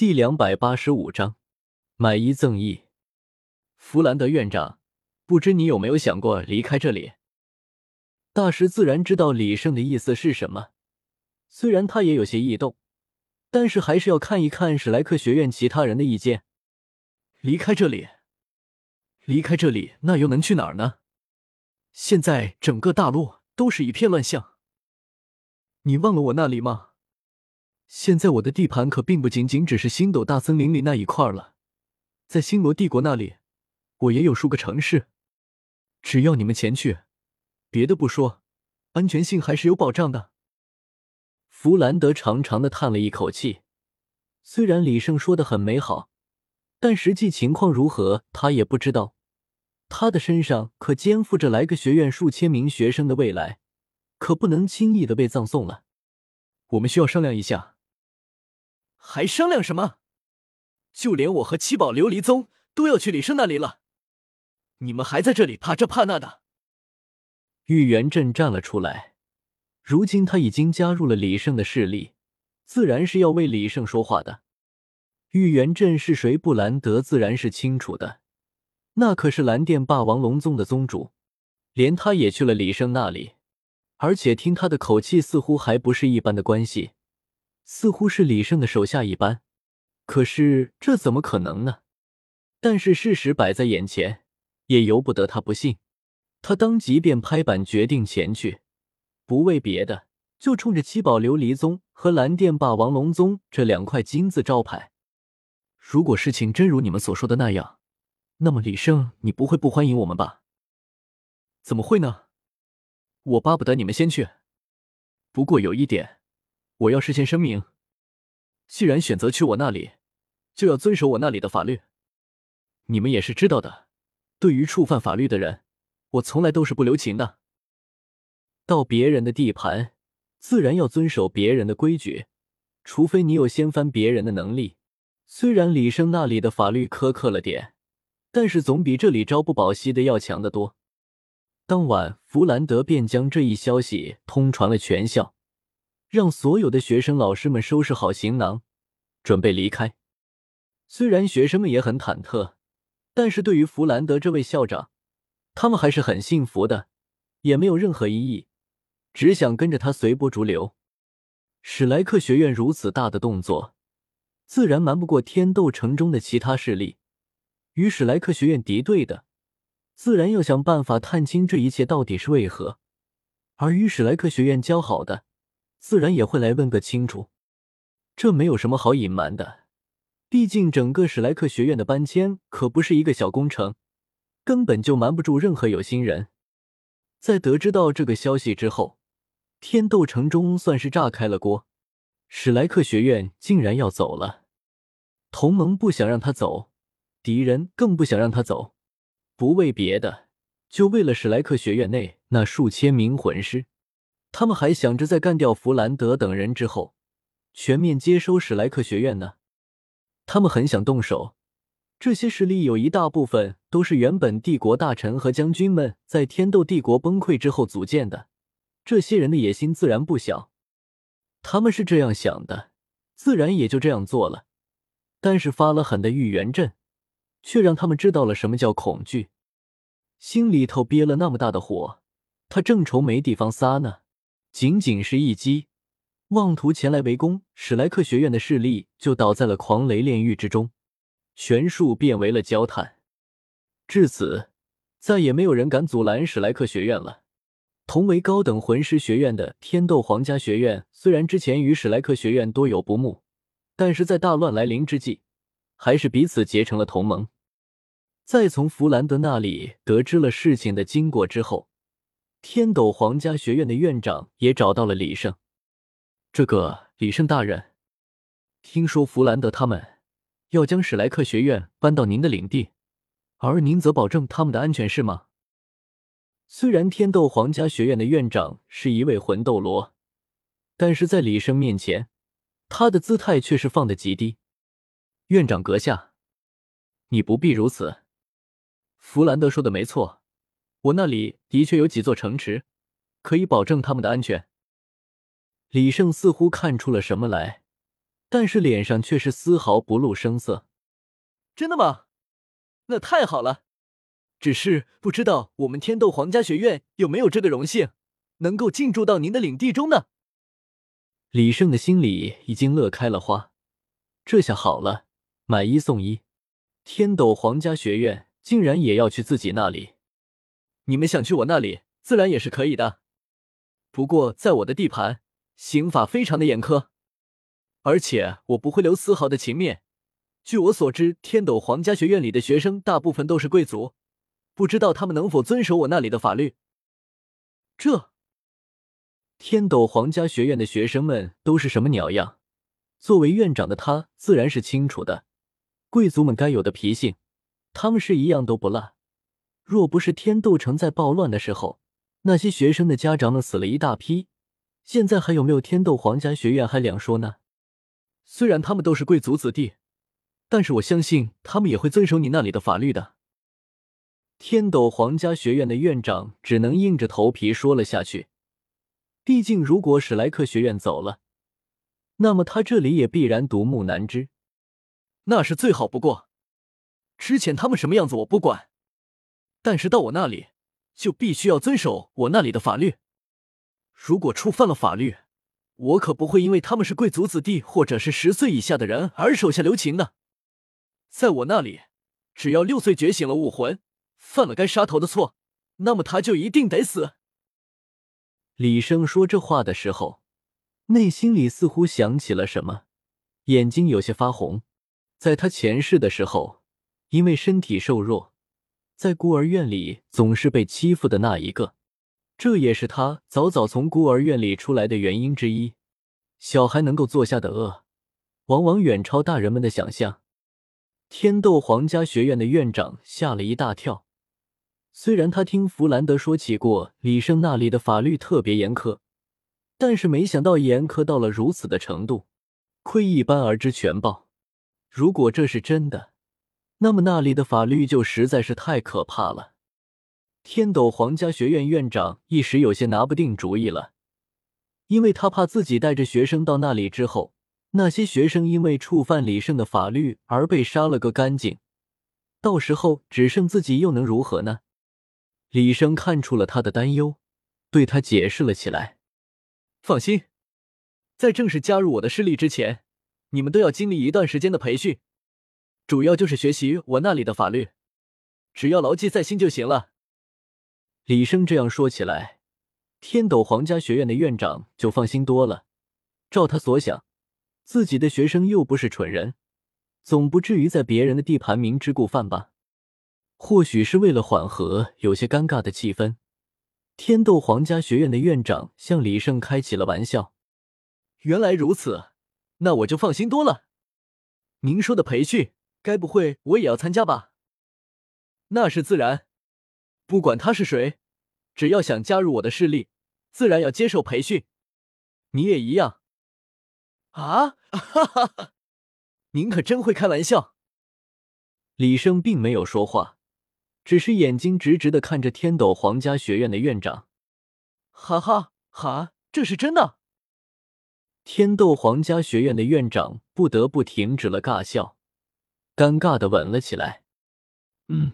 第两百八十五章买一赠一。弗兰德院长，不知你有没有想过离开这里？大师自然知道李胜的意思是什么，虽然他也有些异动，但是还是要看一看史莱克学院其他人的意见。离开这里？离开这里，那又能去哪儿呢？现在整个大陆都是一片乱象。你忘了我那里吗？现在我的地盘可并不仅仅只是星斗大森林里那一块了，在星罗帝国那里，我也有数个城市。只要你们前去，别的不说，安全性还是有保障的。弗兰德长长的叹了一口气，虽然李胜说的很美好，但实际情况如何，他也不知道。他的身上可肩负着来个学院数千名学生的未来，可不能轻易的被葬送了。我们需要商量一下。还商量什么？就连我和七宝琉璃宗都要去李胜那里了，你们还在这里怕这怕那的？玉元镇站了出来，如今他已经加入了李胜的势力，自然是要为李胜说话的。玉元镇是谁？布兰德自然是清楚的，那可是蓝电霸王龙宗的宗主，连他也去了李胜那里，而且听他的口气，似乎还不是一般的关系。似乎是李胜的手下一般，可是这怎么可能呢？但是事实摆在眼前，也由不得他不信。他当即便拍板决定前去，不为别的，就冲着七宝琉璃宗和蓝电霸王龙宗这两块金字招牌。如果事情真如你们所说的那样，那么李胜，你不会不欢迎我们吧？怎么会呢？我巴不得你们先去。不过有一点。我要事先声明，既然选择去我那里，就要遵守我那里的法律。你们也是知道的，对于触犯法律的人，我从来都是不留情的。到别人的地盘，自然要遵守别人的规矩，除非你有掀翻别人的能力。虽然李生那里的法律苛刻了点，但是总比这里朝不保夕的要强得多。当晚，弗兰德便将这一消息通传了全校。让所有的学生、老师们收拾好行囊，准备离开。虽然学生们也很忐忑，但是对于弗兰德这位校长，他们还是很信服的，也没有任何异议，只想跟着他随波逐流。史莱克学院如此大的动作，自然瞒不过天斗城中的其他势力。与史莱克学院敌对的，自然要想办法探清这一切到底是为何；而与史莱克学院交好的，自然也会来问个清楚，这没有什么好隐瞒的。毕竟整个史莱克学院的搬迁可不是一个小工程，根本就瞒不住任何有心人。在得知到这个消息之后，天斗城中算是炸开了锅。史莱克学院竟然要走了，同盟不想让他走，敌人更不想让他走，不为别的，就为了史莱克学院内那数千名魂师。他们还想着在干掉弗兰德等人之后，全面接收史莱克学院呢。他们很想动手。这些势力有一大部分都是原本帝国大臣和将军们在天斗帝国崩溃之后组建的，这些人的野心自然不小。他们是这样想的，自然也就这样做了。但是发了狠的玉元镇，却让他们知道了什么叫恐惧，心里头憋了那么大的火，他正愁没地方撒呢。仅仅是一击，妄图前来围攻史莱克学院的势力就倒在了狂雷炼狱之中，全数变为了焦炭。至此，再也没有人敢阻拦史莱克学院了。同为高等魂师学院的天斗皇家学院，虽然之前与史莱克学院多有不睦，但是在大乱来临之际，还是彼此结成了同盟。在从弗兰德那里得知了事情的经过之后。天斗皇家学院的院长也找到了李胜。这个李胜大人，听说弗兰德他们要将史莱克学院搬到您的领地，而您则保证他们的安全，是吗？虽然天斗皇家学院的院长是一位魂斗罗，但是在李胜面前，他的姿态却是放得极低。院长阁下，你不必如此。弗兰德说的没错。我那里的确有几座城池，可以保证他们的安全。李胜似乎看出了什么来，但是脸上却是丝毫不露声色。真的吗？那太好了。只是不知道我们天斗皇家学院有没有这个荣幸，能够进驻到您的领地中呢？李胜的心里已经乐开了花，这下好了，买一送一，天斗皇家学院竟然也要去自己那里。你们想去我那里，自然也是可以的。不过在我的地盘，刑法非常的严苛，而且我不会留丝毫的情面。据我所知，天斗皇家学院里的学生大部分都是贵族。不知道他们能否遵守我那里的法律？这天斗皇家学院的学生们都是什么鸟样？作为院长的他自然是清楚的。贵族们该有的脾性，他们是一样都不落。若不是天斗城在暴乱的时候，那些学生的家长们死了一大批，现在还有没有天斗皇家学院还两说呢。虽然他们都是贵族子弟，但是我相信他们也会遵守你那里的法律的。天斗皇家学院的院长只能硬着头皮说了下去。毕竟，如果史莱克学院走了，那么他这里也必然独木难支。那是最好不过。之前他们什么样子我不管，但是到我那里就必须要遵守我那里的法律。如果触犯了法律，我可不会因为他们是贵族子弟或者是十岁以下的人而手下留情的。在我那里，只要六岁觉醒了武魂。犯了该杀头的错，那么他就一定得死。李生说这话的时候，内心里似乎想起了什么，眼睛有些发红。在他前世的时候，因为身体瘦弱，在孤儿院里总是被欺负的那一个，这也是他早早从孤儿院里出来的原因之一。小孩能够做下的恶，往往远超大人们的想象。天斗皇家学院的院长吓了一大跳。虽然他听弗兰德说起过李胜那里的法律特别严苛，但是没想到严苛到了如此的程度，窥一斑而知全豹。如果这是真的，那么那里的法律就实在是太可怕了。天斗皇家学院院长一时有些拿不定主意了，因为他怕自己带着学生到那里之后，那些学生因为触犯李胜的法律而被杀了个干净，到时候只剩自己又能如何呢？李生看出了他的担忧，对他解释了起来：“放心，在正式加入我的势力之前，你们都要经历一段时间的培训，主要就是学习我那里的法律，只要牢记在心就行了。”李生这样说起来，天斗皇家学院的院长就放心多了。照他所想，自己的学生又不是蠢人，总不至于在别人的地盘明知故犯吧。或许是为了缓和有些尴尬的气氛，天斗皇家学院的院长向李胜开起了玩笑：“原来如此，那我就放心多了。您说的培训，该不会我也要参加吧？那是自然，不管他是谁，只要想加入我的势力，自然要接受培训。你也一样。”啊，哈哈哈！您可真会开玩笑。李生并没有说话。只是眼睛直直的看着天斗皇家学院的院长，哈哈哈，这是真的！天斗皇家学院的院长不得不停止了尬笑，尴尬的吻了起来。嗯。